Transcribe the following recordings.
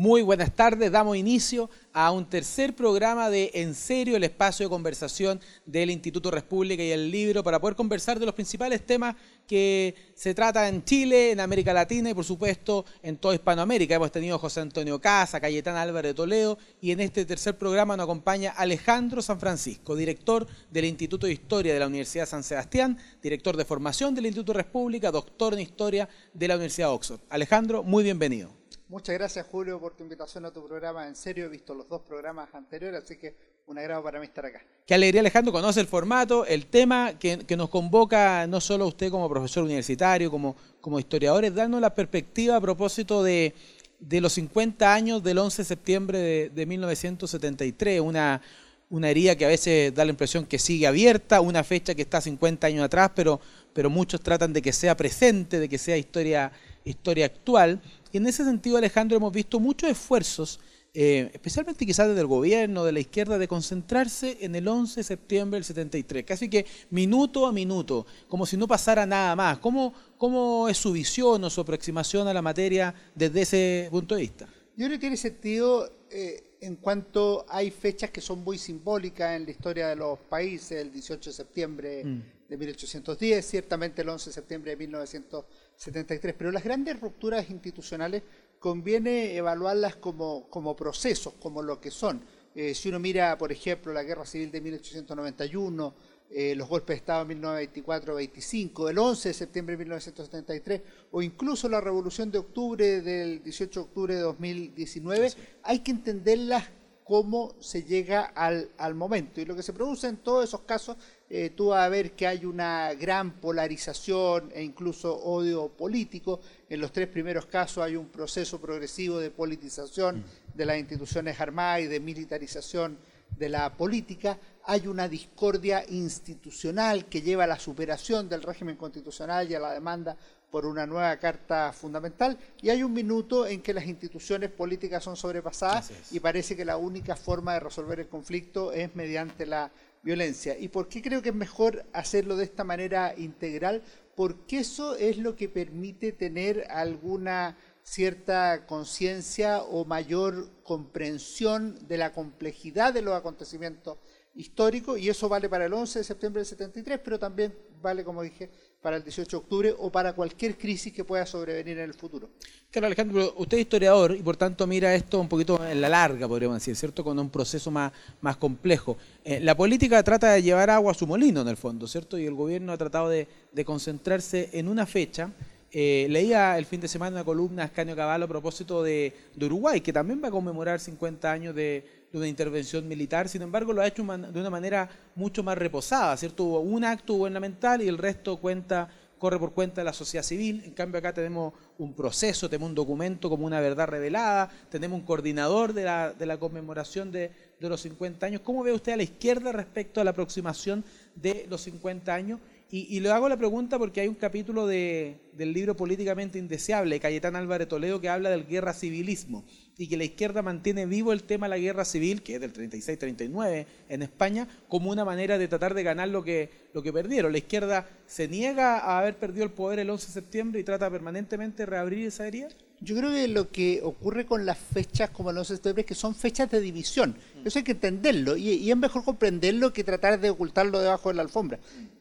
Muy buenas tardes, damos inicio a un tercer programa de En Serio, el espacio de conversación del Instituto República y el libro para poder conversar de los principales temas que se tratan en Chile, en América Latina y por supuesto en toda Hispanoamérica. Hemos tenido a José Antonio Casa, Cayetán Álvarez de Toledo y en este tercer programa nos acompaña Alejandro San Francisco, director del Instituto de Historia de la Universidad San Sebastián, director de formación del Instituto República, doctor en Historia de la Universidad Oxford. Alejandro, muy bienvenido. Muchas gracias Julio por tu invitación a tu programa. En serio, he visto los dos programas anteriores, así que un agrado para mí estar acá. Qué alegría Alejandro, conoce el formato, el tema que, nos convoca no solo usted como profesor universitario, como, como historiador, es darnos la perspectiva a propósito de, los 50 años del 11 de septiembre de, 1973, una, una herida que a veces da la impresión que sigue abierta, una fecha que está 50 años atrás, pero, pero muchos tratan de que sea presente, de que sea historia, historia actual. Y en ese sentido, Alejandro, hemos visto muchos esfuerzos, eh, especialmente quizás desde el gobierno, de la izquierda, de concentrarse en el 11 de septiembre del 73, casi que minuto a minuto, como si no pasara nada más. ¿Cómo, cómo es su visión o su aproximación a la materia desde ese punto de vista? Yo creo que tiene sentido eh, en cuanto hay fechas que son muy simbólicas en la historia de los países, el 18 de septiembre mm. De 1810, ciertamente el 11 de septiembre de 1900 73. Pero las grandes rupturas institucionales conviene evaluarlas como, como procesos, como lo que son. Eh, si uno mira, por ejemplo, la Guerra Civil de 1891, eh, los golpes de Estado de 1924-25, el 11 de septiembre de 1973, o incluso la Revolución de Octubre del 18 de octubre de 2019, hay que entenderlas cómo se llega al, al, momento. Y lo que se produce en todos esos casos eh, tú vas a ver que hay una gran polarización e incluso odio político. En los tres primeros casos hay un proceso progresivo de politización mm. de las instituciones armadas y de militarización de la política. Hay una discordia institucional que lleva a la superación del régimen constitucional y a la demanda por una nueva carta fundamental y hay un minuto en que las instituciones políticas son sobrepasadas y parece que la única forma de resolver el conflicto es mediante la violencia. ¿Y por qué creo que es mejor hacerlo de esta manera integral? Porque eso es lo que permite tener alguna cierta conciencia o mayor comprensión de la complejidad de los acontecimientos históricos y eso vale para el 11 de septiembre del 73, pero también vale, como dije, para el 18 de octubre o para cualquier crisis que pueda sobrevenir en el futuro. Claro, Alejandro, usted es historiador y por tanto mira esto un poquito en la larga, podríamos decir, ¿cierto? Con un proceso más, más complejo. Eh, la política trata de llevar agua a su molino, en el fondo, ¿cierto? Y el gobierno ha tratado de, concentrarse en una fecha. Eh, leía el fin de semana una columna de Ascanio Caballo a propósito de Uruguay, que también va a conmemorar 50 años de, de una intervención militar, sin embargo lo ha hecho de una manera mucho más reposada, ¿cierto? Hubo un acto gubernamental y el resto cuenta corre por cuenta de la sociedad civil, en cambio acá tenemos un proceso, tenemos un documento como una verdad revelada, tenemos un coordinador de la, de la conmemoración de, de los 50 años. ¿Cómo ve usted a la izquierda respecto a la aproximación de los 50 años? Y, le hago la pregunta porque hay un capítulo de, del libro Políticamente Indeseable, de Cayetán Álvarez Toledo, que habla del guerra civilismo y que la izquierda mantiene vivo el tema de la guerra civil, que es del 36-39 en España, como una manera de tratar de ganar lo que, lo que perdieron. La izquierda se niega a haber perdido el poder el 11 de septiembre y trata permanentemente de reabrir esa herida. Yo creo que lo que ocurre con las fechas como el 11 de septiembre es que son fechas de división. Eso hay que entenderlo y, y es mejor comprenderlo que tratar de ocultarlo debajo de la alfombra.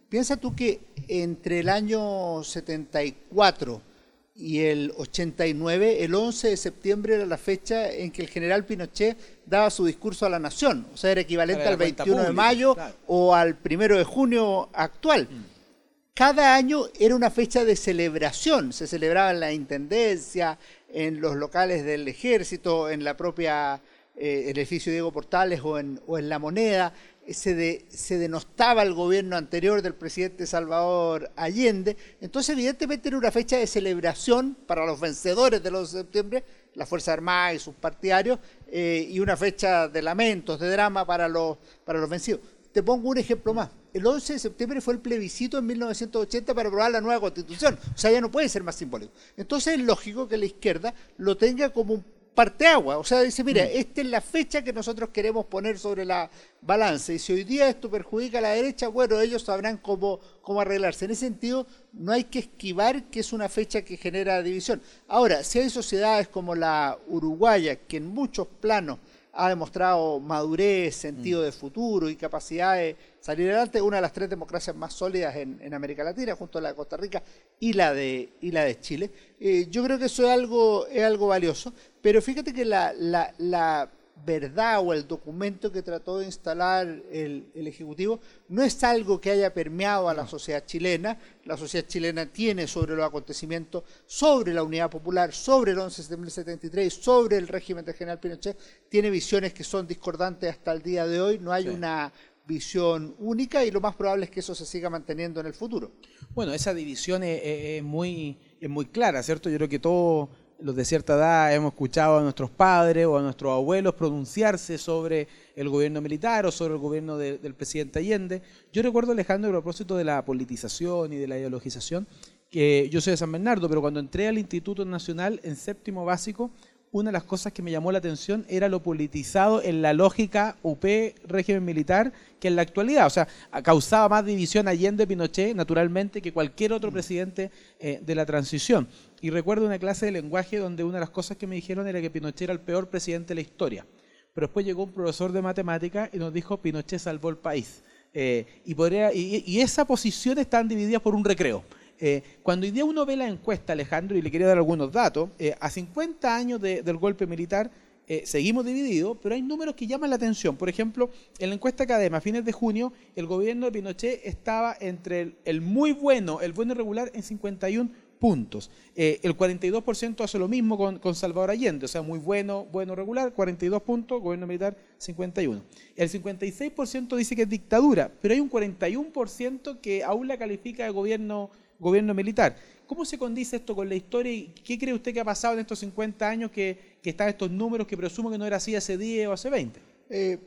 Piensa tú que entre el año 74 y el 89, el 11 de septiembre era la fecha en que el general Pinochet daba su discurso a la nación, o sea, era equivalente al 21 de mayo o al 1 de junio actual. Mm. Cada año era una fecha de celebración, se celebraba en la intendencia, en los locales del ejército, en la propia eh, edificio Diego Portales o en, o en La Moneda, se, se, denostaba el gobierno anterior del presidente Salvador Allende. Entonces, evidentemente, era una fecha de celebración para los vencedores del 11 de septiembre, la Fuerza Armada y sus partidarios, eh, y una fecha de lamentos, de drama para los, para los vencidos. Te pongo un ejemplo más. El 11 de septiembre fue el plebiscito en 1980 para aprobar la nueva constitución. O sea, ya no puede ser más simbólico. Entonces es lógico que la izquierda lo tenga como un parteagua. O sea, dice, mira, esta es la fecha que nosotros queremos poner sobre la balanza. Y si hoy día esto perjudica a la derecha, bueno, ellos sabrán cómo, cómo arreglarse. En ese sentido, no hay que esquivar que es una fecha que genera división. Ahora, si hay sociedades como la uruguaya, que en muchos planos ha demostrado madurez, sentido de futuro y capacidad de salir adelante, una de las tres democracias más sólidas en, América Latina, junto a la de Costa Rica y la de, y la de Chile. Eh, yo creo que eso es algo, es algo valioso, pero fíjate que la, la, la verdad o el documento que trató de instalar el, Ejecutivo no es algo que haya permeado a la sociedad chilena. La sociedad chilena tiene sobre los acontecimientos, sobre la unidad popular, sobre el 11 de septiembre del 73, sobre el régimen del general Pinochet, tiene visiones que son discordantes hasta el día de hoy. No hay una visión única y lo más probable es que eso se siga manteniendo en el futuro. Bueno, esa división es, muy, es muy clara, ¿cierto? Yo creo que todo los de cierta edad hemos escuchado a nuestros padres o a nuestros abuelos pronunciarse sobre el gobierno militar o sobre el gobierno del presidente Allende. Yo recuerdo, Alejandro, a propósito de la politización y de la ideologización, que yo soy de San Bernardo, pero cuando entré al Instituto Nacional en séptimo básico, una de las cosas que me llamó la atención era lo politizado en la lógica UP régimen militar que en la actualidad. O sea, causaba más división Allende-Pinochet, naturalmente, que cualquier otro mm. presidente eh, de la transición. Y recuerdo una clase de lenguaje donde una de las cosas que me dijeron era que Pinochet era el peor presidente de la historia. Pero después llegó un profesor de matemática y nos dijo Pinochet salvó el país. Eh, y, podría, y, y esas posiciones están divididas por un recreo. Eh, cuando hoy uno ve la encuesta, Alejandro, y le quería dar algunos datos, eh, a 50 años del golpe militar eh, seguimos divididos, pero hay números que llaman la atención. Por ejemplo, en la encuesta Academa, a fines de junio, el gobierno de Pinochet estaba entre el, muy bueno, el bueno y regular, en 51 puntos. el 42% hace lo mismo con, con, Salvador Allende, o sea, muy bueno, bueno, regular, 42 puntos, gobierno militar 51. El 56% dice que es dictadura, pero hay un 41% que aún la califica de gobierno gobierno militar. ¿Cómo se condice esto con la historia y qué cree usted que ha pasado en estos 50 años que, están estos números que presumo que no era así hace 10 o hace 20? Eh,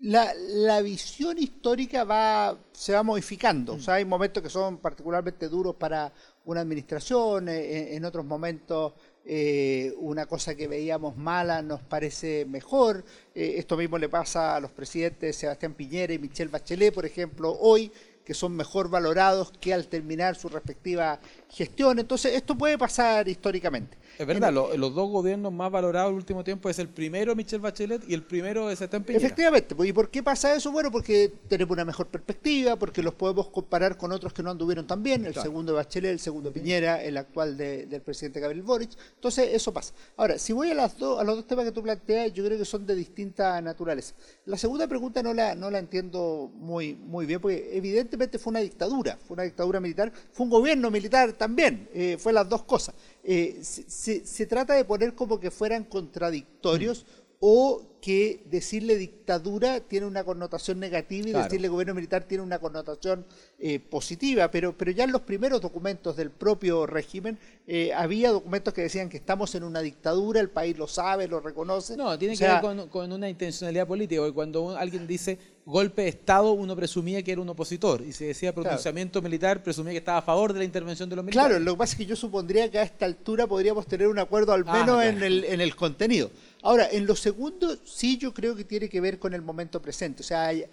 la, visión histórica va, se va modificando. O sea, hay momentos que son particularmente duros para una administración, eh, en, otros momentos eh, una cosa que veíamos mala nos parece mejor. esto mismo le pasa a los presidentes Sebastián Piñera y Michelle Bachelet, por ejemplo, hoy que son mejor valorados que al terminar su respectiva gestión. Entonces, esto puede pasar históricamente. Es verdad, los dos gobiernos más valorados el último tiempo es el primero Michel Bachelet y el primero es Sebastián Piñera. Efectivamente, pues, ¿y por qué pasa eso? Bueno, porque tenemos una mejor perspectiva, porque los podemos comparar con otros que no anduvieron tan bien, el segundo Bachelet, el segundo Piñera, el actual del presidente Gabriel Boric. Entonces, eso pasa. Ahora, si voy a, las dos, a los dos temas que tú planteas, yo creo que son de distinta naturaleza. La segunda pregunta no la, no la entiendo muy, muy bien, porque evidentemente fue una dictadura, fue una dictadura militar, fue un gobierno militar también, eh, fue las dos cosas. Eh, se, se, trata de poner como que fueran contradictorios o que decirle dictadura tiene una connotación negativa y decirle gobierno militar tiene una connotación eh, positiva, pero, pero ya en los primeros documentos del propio régimen eh, había documentos que decían que estamos en una dictadura, el país lo sabe, lo reconoce. No, tiene que ver con, una intencionalidad política, porque cuando alguien dice golpe de Estado, uno presumía que era un opositor, y se decía pronunciamiento militar, presumía que estaba a favor de la intervención de los militares. Claro, lo que pasa es que yo supondría que a esta altura podríamos tener un acuerdo al ah, menos en, el, en el contenido. Ahora, en lo segundo, sí yo creo que tiene que ver con el momento presente. O sea, eh,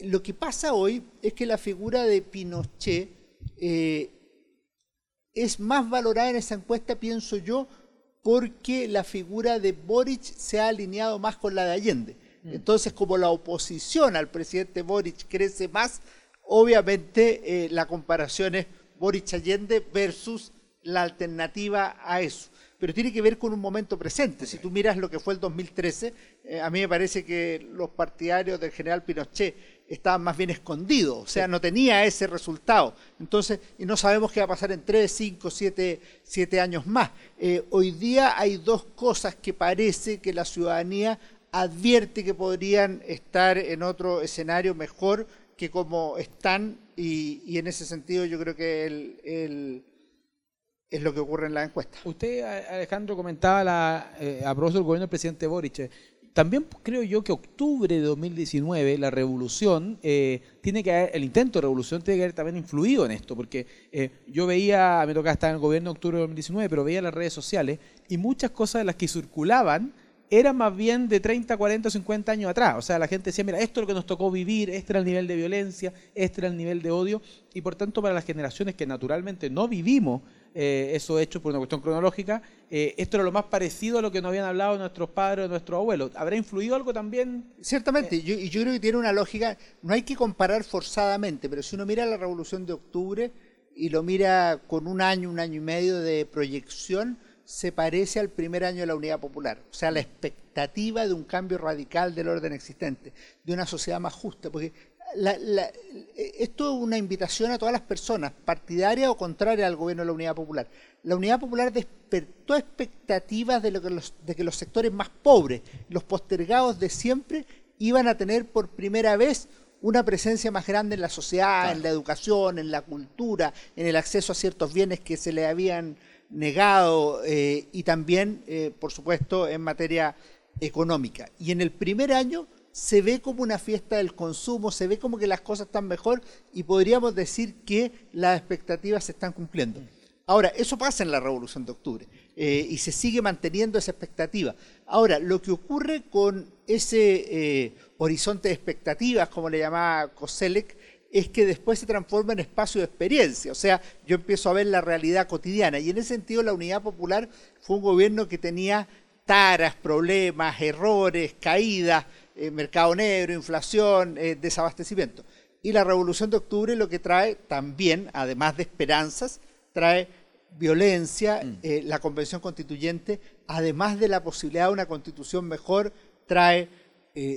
lo que pasa hoy es que la figura de Pinochet eh, es más valorada en esa encuesta, pienso yo, porque la figura de Boric se ha alineado más con la de Allende. Mm. Entonces, como la oposición al presidente Boric crece más, obviamente eh, la comparación es Boric-Allende versus la alternativa a eso pero tiene que ver con un momento presente. Si tú miras lo que fue el 2013, eh, a mí me parece que los partidarios del general Pinochet estaban más bien escondidos, o sea, no tenía ese resultado. Entonces, y no sabemos qué va a pasar en 3, 5, 7, años más. Eh, hoy día hay dos cosas que parece que la ciudadanía advierte que podrían estar en otro escenario mejor que como están, y, en ese sentido yo creo que el es lo que ocurre en la encuesta. Usted, Alejandro, comentaba la, eh, a propósito del gobierno del presidente Boric. También creo yo que octubre de 2019, la revolución, eh, tiene que haber, el intento de revolución tiene que haber también influido en esto, porque eh, yo veía, me tocaba estar en el gobierno de octubre de 2019, pero veía las redes sociales y muchas cosas de las que circulaban era más bien de 30, 40, 50 años atrás. O sea, la gente decía, mira, esto es lo que nos tocó vivir, este era el nivel de violencia, este era el nivel de odio, y por tanto para las generaciones que naturalmente no vivimos eh, esos hechos por una cuestión cronológica, eh, esto era lo más parecido a lo que nos habían hablado nuestros padres o nuestros abuelos. ¿Habrá influido algo también? Ciertamente, yo, y yo creo que tiene una lógica, no hay que comparar forzadamente, pero si uno mira la Revolución de Octubre y lo mira con un año, un año y medio de proyección, se parece al primer año de la Unidad Popular. O sea, la expectativa de un cambio radical del orden existente, de una sociedad más justa. Porque esto es una invitación a todas las personas, partidarias o contrarias al gobierno de la Unidad Popular. La Unidad Popular despertó expectativas de, lo que los, de que los sectores más pobres, los postergados de siempre, iban a tener por primera vez una presencia más grande en la sociedad, en la educación, en la cultura, en el acceso a ciertos bienes que se le habían negado eh, y también, eh, por supuesto, en materia económica. Y en el primer año se ve como una fiesta del consumo, se ve como que las cosas están mejor y podríamos decir que las expectativas se están cumpliendo. Ahora, eso pasa en la Revolución de Octubre eh, y se sigue manteniendo esa expectativa. Ahora, lo que ocurre con ese horizonte de expectativas, como le llamaba Koselek, es que después se transforma en espacio de experiencia. O sea, yo empiezo a ver la realidad cotidiana. Y en ese sentido la Unidad Popular fue un gobierno que tenía taras, problemas, errores, caídas, eh, mercado negro, inflación, eh, desabastecimiento. Y la Revolución de Octubre lo que trae también, además de esperanzas, trae violencia, mm. eh, la Convención Constituyente, además de la posibilidad de una constitución mejor, trae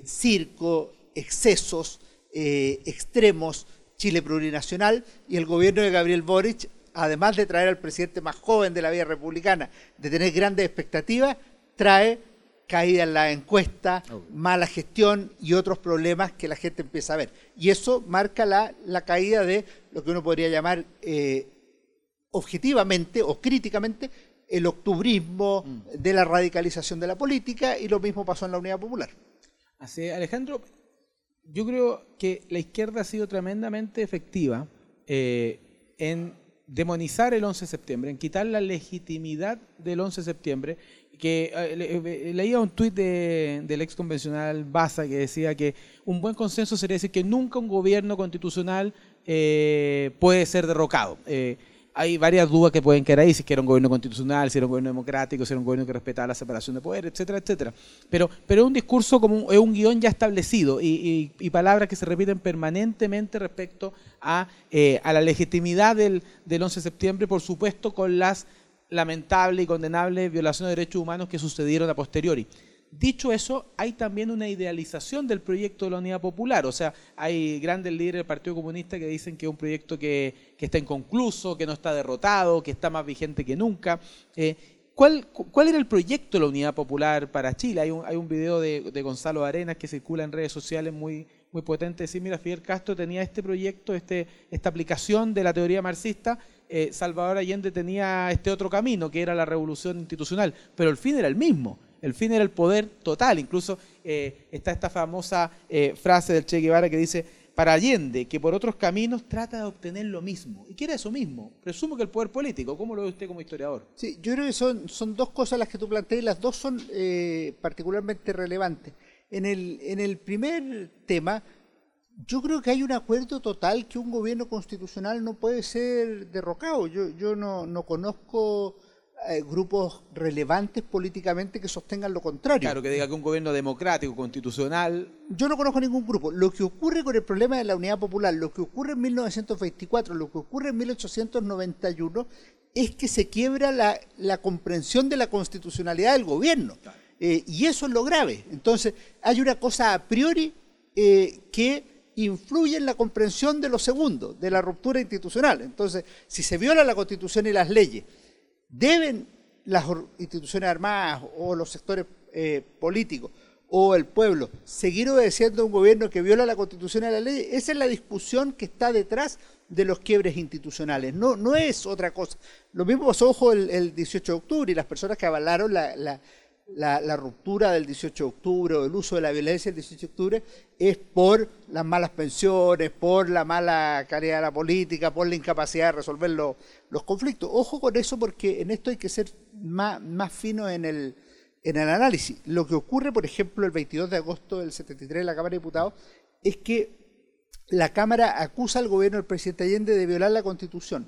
circo, excesos, eh, extremos Chile plurinacional y el gobierno de Gabriel Boric, además de traer al presidente más joven de la vida republicana, de tener grandes expectativas, trae caída en la encuesta, mala gestión y otros problemas que la gente empieza a ver. Y eso marca la, la caída de lo que uno podría llamar eh, objetivamente o críticamente el octubrismo mm. de la radicalización de la política y lo mismo pasó en la Unidad Popular. Así, Alejandro, yo creo que la izquierda ha sido tremendamente efectiva eh, en demonizar el 11 de septiembre, en quitar la legitimidad del 11 de septiembre, que eh, eh, leía un tuit del ex convencional Baza que decía que un buen consenso sería decir que nunca un gobierno constitucional puede ser derrocado hay varias dudas que pueden quedar ahí, si era un gobierno constitucional, si era un gobierno democrático, si era un gobierno que respetaba la separación de poder, etcétera, etcétera. Pero, pero es un discurso como es un guion ya establecido y, palabras que se repiten permanentemente respecto a, eh, a la legitimidad del, del 11 de septiembre, por supuesto con las lamentables y condenables violaciones de derechos humanos que sucedieron a posteriori. Dicho eso, hay también una idealización del proyecto de la Unidad Popular. O sea, hay grandes líderes del Partido Comunista que dicen que es un proyecto que, está inconcluso, que no está derrotado, que está más vigente que nunca. Eh, ¿cuál, era el proyecto de la Unidad Popular para Chile? Hay un, hay un video de, Gonzalo Arenas que circula en redes sociales muy, muy potente. Decir, mira, Fidel Castro tenía este proyecto, este, esta aplicación de la teoría marxista. Eh, Salvador Allende tenía este otro camino, que era la revolución institucional, pero el fin era el mismo el fin era el poder total. Incluso eh, está esta famosa eh, frase del Che Guevara que dice, para Allende, que por otros caminos trata de obtener lo mismo. ¿Y qué era eso mismo? Presumo que el poder político. ¿Cómo lo ve usted como historiador? Sí, yo creo que son, son dos cosas las que tú planteas y las dos son eh, particularmente relevantes. En el, en el primer tema, yo creo que hay un acuerdo total que un gobierno constitucional no puede ser derrocado. Yo, yo no, no conozco eh, grupos relevantes políticamente que sostengan lo contrario. Claro, que diga que un gobierno democrático, constitucional. Yo no conozco ningún grupo. Lo que ocurre con el problema de la unidad popular, lo que ocurre en 1924, lo que ocurre en 1891, es que se quiebra la, comprensión de la constitucionalidad del gobierno. Eh, y eso es lo grave. Entonces, hay una cosa a priori eh, que influye en la comprensión de lo segundo, de la ruptura institucional. Entonces, si se viola la constitución y las leyes, ¿Deben las instituciones armadas o los sectores eh, políticos o el pueblo seguir obedeciendo a un gobierno que viola la constitución y la ley? Esa es la discusión que está detrás de los quiebres institucionales, no, no es otra cosa. Lo mismo pasó, ojo, el, 18 de octubre y las personas que avalaron la, la, ruptura del 18 de octubre o el uso de la violencia del 18 de octubre es por las malas pensiones, por la mala calidad de la política, por la incapacidad de resolver los conflictos. Ojo con eso porque en esto hay que ser más, más fino en el, en el análisis. Lo que ocurre, por ejemplo, el 22 de agosto del 73 en la Cámara de Diputados es que la Cámara acusa al gobierno del presidente Allende de violar la Constitución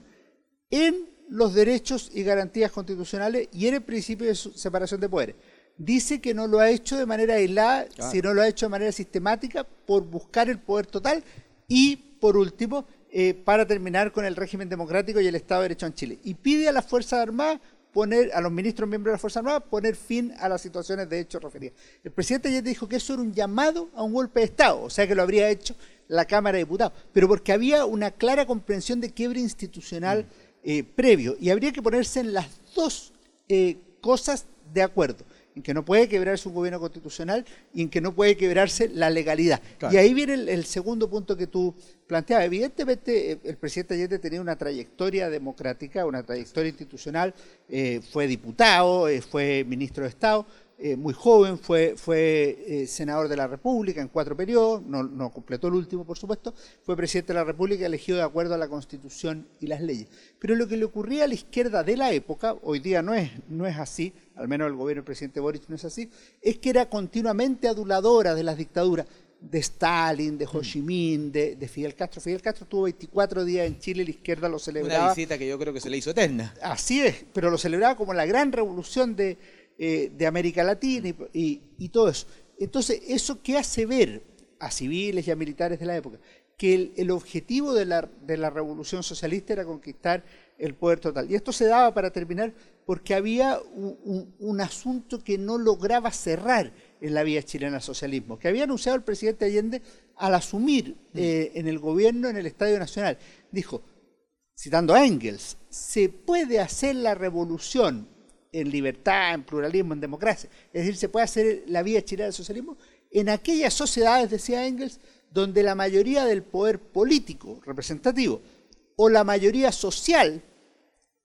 en los derechos y garantías constitucionales y en el principio de separación de poderes. Dice que no lo ha hecho de manera aislada, sino lo ha hecho de manera sistemática por buscar el poder total y, por último, eh, para terminar con el régimen democrático y el Estado de Derecho en Chile. Y pide a las Fuerzas Armadas poner, a los ministros miembros de las Fuerzas Armadas, poner fin a las situaciones de hecho referidas. El presidente ayer dijo que eso era un llamado a un golpe de Estado, o sea que lo habría hecho la Cámara de Diputados, pero porque había una clara comprensión de quiebre institucional. Mm. Eh, previo. Y habría que ponerse en las dos eh, cosas de acuerdo, en que no puede quebrarse un gobierno constitucional y en que no puede quebrarse la legalidad. Y ahí viene el, segundo punto que tú planteabas. Evidentemente, eh, el presidente Allende tenía una trayectoria democrática, una trayectoria institucional, fue diputado, fue ministro de Estado, eh, muy joven, fue, fue eh, senador de la República en cuatro periodos, no, completó el último, por supuesto, fue presidente de la República elegido de acuerdo a la Constitución y las leyes. Pero lo que le ocurría a la izquierda de la época, hoy día no es, no es así, al menos el gobierno del presidente Boric no es así, es que era continuamente aduladora de las dictaduras de Stalin, de Ho Chi Minh, de, Fidel Castro. Fidel Castro tuvo 24 días en Chile, la izquierda lo celebraba. Una visita que yo creo que se le hizo eterna. Así es, pero lo celebraba como la gran revolución de, eh, de América Latina y, todo eso. Entonces, ¿eso qué hace ver a civiles y a militares de la época? Que el, objetivo de la, de la, revolución socialista era conquistar el poder total. Y esto se daba, para terminar, porque había un, asunto que no lograba cerrar en la vía chilena al socialismo, que había anunciado el presidente Allende al asumir eh, en el gobierno en el Estadio Nacional. Dijo, citando a Engels, se puede hacer la revolución en libertad, en pluralismo, en democracia. Es decir, se puede hacer la vía chilena del socialismo en aquellas sociedades, decía Engels, donde la mayoría del poder político representativo o la mayoría social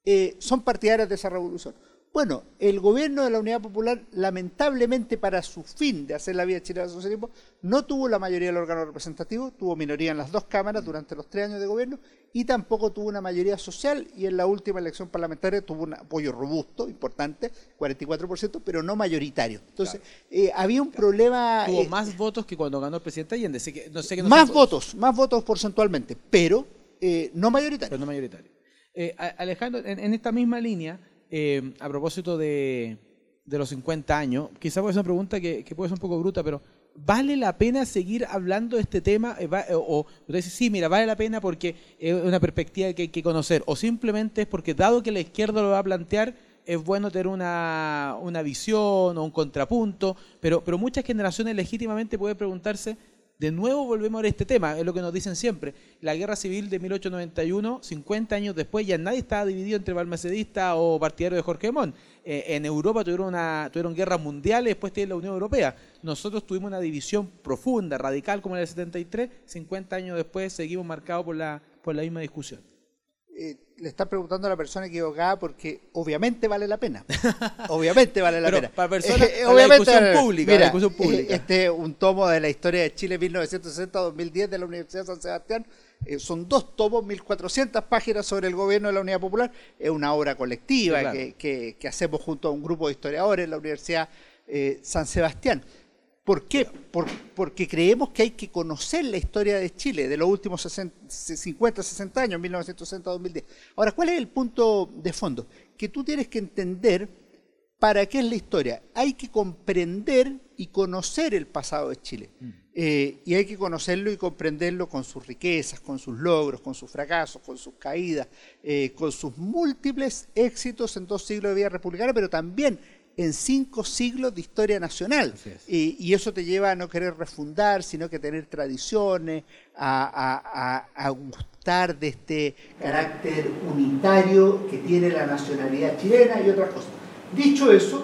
eh, son partidarios de esa revolución. Bueno, el gobierno de la Unidad Popular, lamentablemente para su fin de hacer la vía chilena del socialismo, no tuvo la mayoría del órgano representativo, tuvo minoría en las dos cámaras durante los tres años de gobierno y tampoco tuvo una mayoría social y en la última elección parlamentaria tuvo un apoyo robusto, importante, 44%, pero no mayoritario. Entonces, eh, había un problema... Tuvo eh, más votos que cuando ganó el presidente Allende. no sé más votos, más votos porcentualmente, pero eh, no mayoritario. Pero no mayoritario. Alejandro, en esta misma línea eh, a propósito de, los 50 años, quizás puede una pregunta que, puede ser un poco bruta, pero ¿vale la pena seguir hablando de este tema? Eh, eh, o usted dice, sí, mira, vale la pena porque es una perspectiva que hay que conocer, o simplemente es porque dado que la izquierda lo va a plantear, es bueno tener una, una visión o un contrapunto, pero, pero muchas generaciones legítimamente pueden preguntarse, de nuevo volvemos a este tema, es lo que nos dicen siempre. La guerra civil de 1891, 50 años después, ya nadie estaba dividido entre balmacedista o partidario de Jorge Mon. Eh, en Europa tuvieron, una, tuvieron guerras mundiales, después tiene la Unión Europea. Nosotros tuvimos una división profunda, radical como en el 73, 50 años después seguimos marcados por la, por la misma discusión. Eh, le está preguntando a la persona equivocada porque obviamente vale la pena. obviamente vale la pena. Para personas, eh, obviamente la discusión pública, mira, discusión pública. Este es un tomo de la historia de Chile 1960-2010 de la Universidad de San Sebastián. Eh, son dos tomos, 1400 páginas sobre el gobierno de la Unidad Popular. Es una obra colectiva que, que, hacemos junto a un grupo de historiadores en la Universidad San Sebastián. ¿Por qué? porque creemos que hay que conocer la historia de Chile de los últimos 50, 60 años, 1960-2010. Ahora, ¿cuál es el punto de fondo? Que tú tienes que entender para qué es la historia. Hay que comprender y conocer el pasado de Chile. Mm. Eh, y hay que conocerlo y comprenderlo con sus riquezas, con sus logros, con sus fracasos, con sus caídas, eh, con sus múltiples éxitos en dos siglos de vida republicana, pero también en cinco siglos de historia nacional. Y, eso te lleva a no querer refundar, sino que tener tradiciones, a, gustar de este carácter unitario que tiene la nacionalidad chilena y otras cosas. Dicho eso,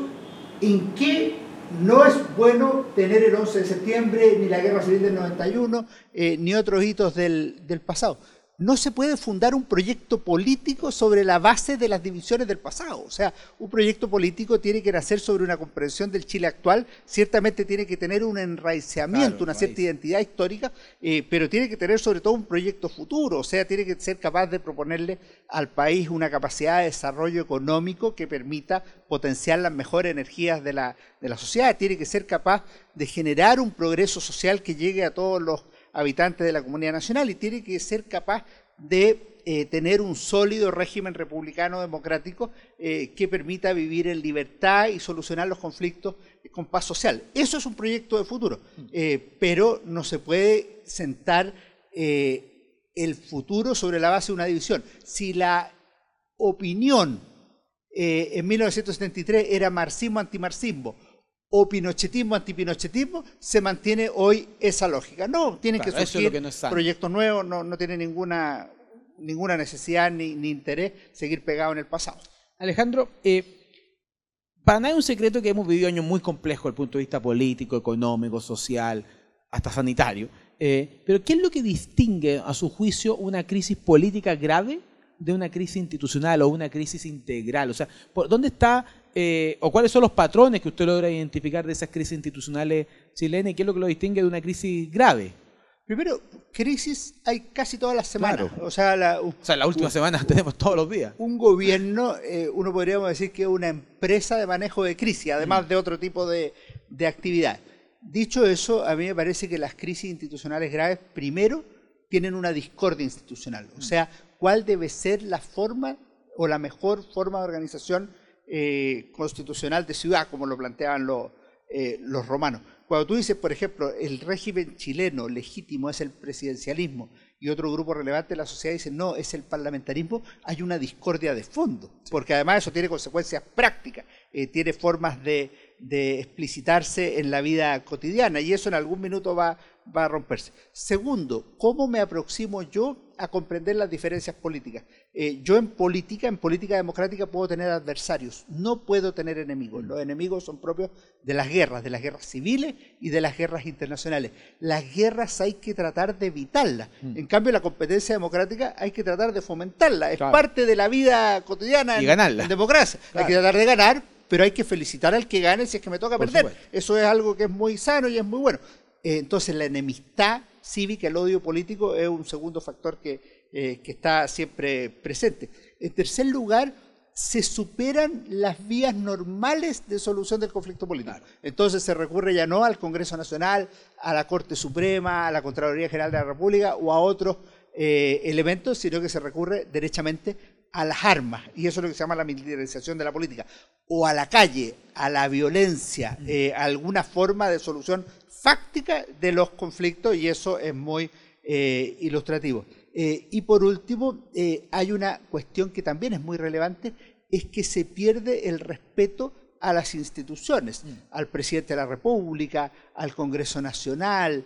¿en qué no es bueno tener el 11 de septiembre, ni la Guerra Civil del 91, eh, ni otros hitos del, del pasado? No se puede fundar un proyecto político sobre la base de las divisiones del pasado. O sea, un proyecto político tiene que nacer sobre una comprensión del Chile actual, ciertamente tiene que tener un enraizamiento, una cierta identidad histórica, eh, pero tiene que tener sobre todo un proyecto futuro, o sea, tiene que ser capaz de proponerle al país una capacidad de desarrollo económico que permita potenciar las mejores energías de la, de la sociedad, tiene que ser capaz de generar un progreso social que llegue a todos los habitantes de la comunidad nacional y tiene que ser capaz de eh, tener un sólido régimen republicano democrático eh, que permita vivir en libertad y solucionar los conflictos con paz social. Eso es un proyecto de futuro, eh, pero no se puede sentar el futuro sobre la base de una división. Si la opinión en 1973 era marxismo-antimarxismo, o pinochetismo, antipinochetismo, se mantiene hoy esa lógica. No, tienen que surgir proyectos nuevos, no, no tiene ninguna, ninguna necesidad ni, interés seguir pegado en el pasado. Alejandro, eh, para nada es un secreto que hemos vivido años muy complejos desde el punto de vista político, económico, social, hasta sanitario. Eh, pero ¿qué es lo que distingue, a su juicio, una crisis política grave de una crisis institucional o una crisis integral? O sea, ¿dónde está eh, o cuáles son los patrones que usted logra identificar de esas crisis institucionales chilenas y qué es lo que lo distingue de una crisis grave? Primero, crisis hay casi todas las semanas. O sea, la, o sea, la última semana tenemos todos los días. Un gobierno, eh, uno podríamos decir que es una empresa de manejo de crisis, además mm. de otro tipo de, de actividad. Dicho eso, a mí me parece que las crisis institucionales graves, primero, tienen una discordia institucional. O sea, cuál debe ser la forma o la mejor forma de organización eh, constitucional de ciudad, como lo planteaban los, eh, los romanos. Cuando tú dices, por ejemplo, el régimen chileno legítimo es el presidencialismo y otro grupo relevante de la sociedad dice, no, es el parlamentarismo, hay una discordia de fondo, porque además eso tiene consecuencias prácticas, eh, tiene formas de, de explicitarse en la vida cotidiana y eso en algún minuto va, va a romperse. Segundo, ¿cómo me aproximo yo a comprender las diferencias políticas? Eh, yo en política, en política democrática, puedo tener adversarios, no puedo tener enemigos. Los enemigos son propios de las guerras, de las guerras civiles y de las guerras internacionales. Las guerras hay que tratar de evitarlas. Mm. En cambio, la competencia democrática hay que tratar de fomentarla. Es parte de la vida cotidiana y en, democracia. Hay que tratar de ganar, pero hay que felicitar al que gane si es que me toca perder. Eso es algo que es muy sano y es muy bueno. Eh, entonces la enemistad cívica, el odio político es un segundo factor que, eh, que está siempre presente. En tercer lugar, se superan las vías normales de solución del conflicto político. Entonces se recurre ya no al Congreso Nacional, a la Corte Suprema, a la Contraloría General de la República o a otros eh, elementos, sino que se recurre derechamente a las armas, y eso es lo que se llama la militarización de la política, o a la calle, a la violencia, mm. a alguna forma de solución fáctica de los conflictos y eso es muy eh, ilustrativo. Eh, y por último, eh, hay una cuestión que también es muy relevante, es que se pierde el respeto a las instituciones, mm. al presidente de la República, al Congreso Nacional,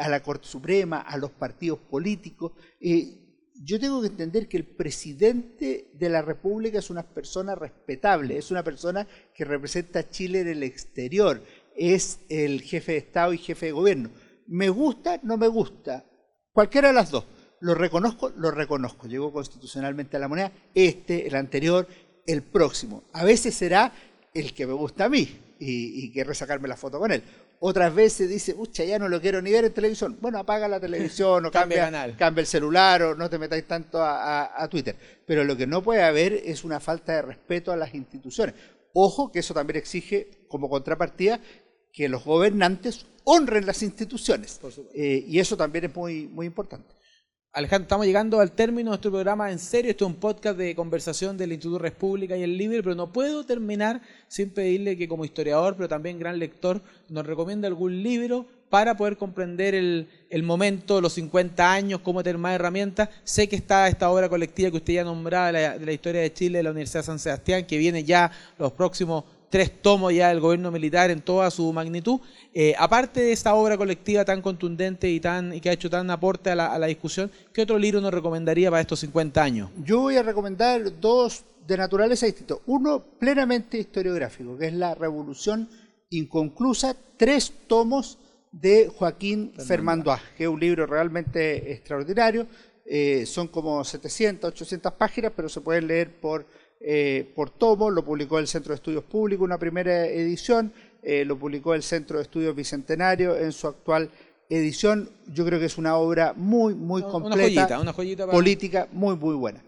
a la Corte Suprema, a los partidos políticos. yo tengo que entender que el presidente de la República es una persona respetable, es una persona que representa a Chile en el exterior, es el jefe de Estado y jefe de gobierno. Me gusta, no me gusta, cualquiera de las dos. Lo reconozco, lo reconozco. Llegó constitucionalmente a la moneda, este, el anterior, el próximo. A veces será el que me gusta a mí y, y sacarme la foto con él. Otras veces dice, ucha, ya no lo quiero ni ver en televisión. Bueno, apaga la televisión o cambia, cambia, el celular o no te metáis tanto a Twitter. Pero lo que no puede haber es una falta de respeto a las instituciones. Ojo que eso también exige como contrapartida que los gobernantes honren las instituciones. Eh, y eso también es muy, muy importante. Alejandro, estamos llegando al término de nuestro programa en serio. Esto es un podcast de conversación del Instituto República y el Libre, pero no puedo terminar sin pedirle que como historiador, pero también gran lector, nos recomiende algún libro para poder comprender el, el momento, los 50 años, cómo tener más herramientas. Sé que está esta obra colectiva que usted ya nombraba, de la historia de Chile de la Universidad de San Sebastián, que viene ya los próximos tres tomos ya del gobierno militar en toda su magnitud. Eh, aparte de esta obra colectiva tan contundente y, tan, y que ha hecho tan aporte a la, discusión, ¿qué otro libro nos recomendaría para estos 50 años? Yo voy a recomendar dos de naturaleza distinta. Uno plenamente historiográfico, que es La Revolución Inconclusa, tres tomos de Joaquín Fermandoaz, que es un libro realmente extraordinario. Eh, son como 700, 800 páginas, pero se pueden leer por, eh, por tomo. Lo publicó el Centro de Estudios Públicos, una primera edición. Eh, lo publicó el Centro de Estudios Bicentenario en su actual edición. Yo creo que es una obra muy, muy completa. Una joyita, Política muy, muy buena.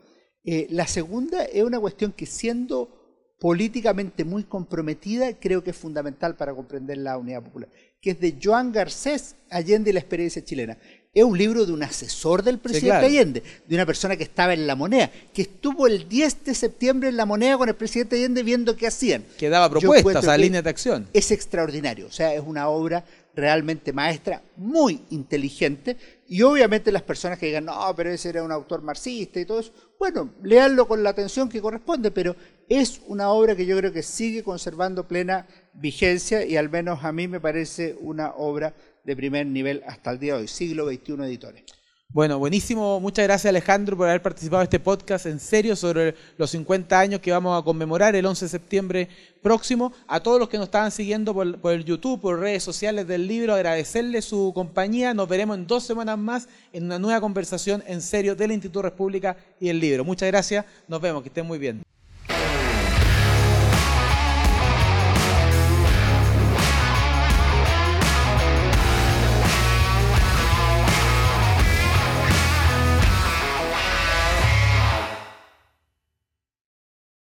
la segunda es una cuestión que siendo políticamente muy comprometida, creo que es fundamental para comprender la unidad popular, que es de Joan Garcés, Allende y la experiencia chilena. Es un libro de un asesor del presidente Allende, de una persona que estaba en la moneda, que estuvo el 10 de septiembre en la moneda con el presidente Allende viendo qué hacían. Que daba propuestas a línea de acción. Es extraordinario, o sea, es una obra realmente maestra, muy inteligente, y obviamente las personas que digan, no, pero ese era un autor marxista y todo eso, bueno, leanlo con la atención que corresponde, pero es una obra que yo creo que sigue conservando plena vigencia y al menos a mí me parece una obra de primer nivel hasta el día de hoy, siglo XXI editores. Bueno, buenísimo. Muchas gracias Alejandro por haber participado en este podcast en serio sobre los 50 años que vamos a conmemorar el 11 de septiembre próximo. A todos los que nos estaban siguiendo por, por el YouTube, por redes sociales del libro, agradecerles su compañía. Nos veremos en dos semanas más en una nueva conversación en serio del Instituto República y el libro. Muchas gracias. Nos vemos. Que estén muy bien.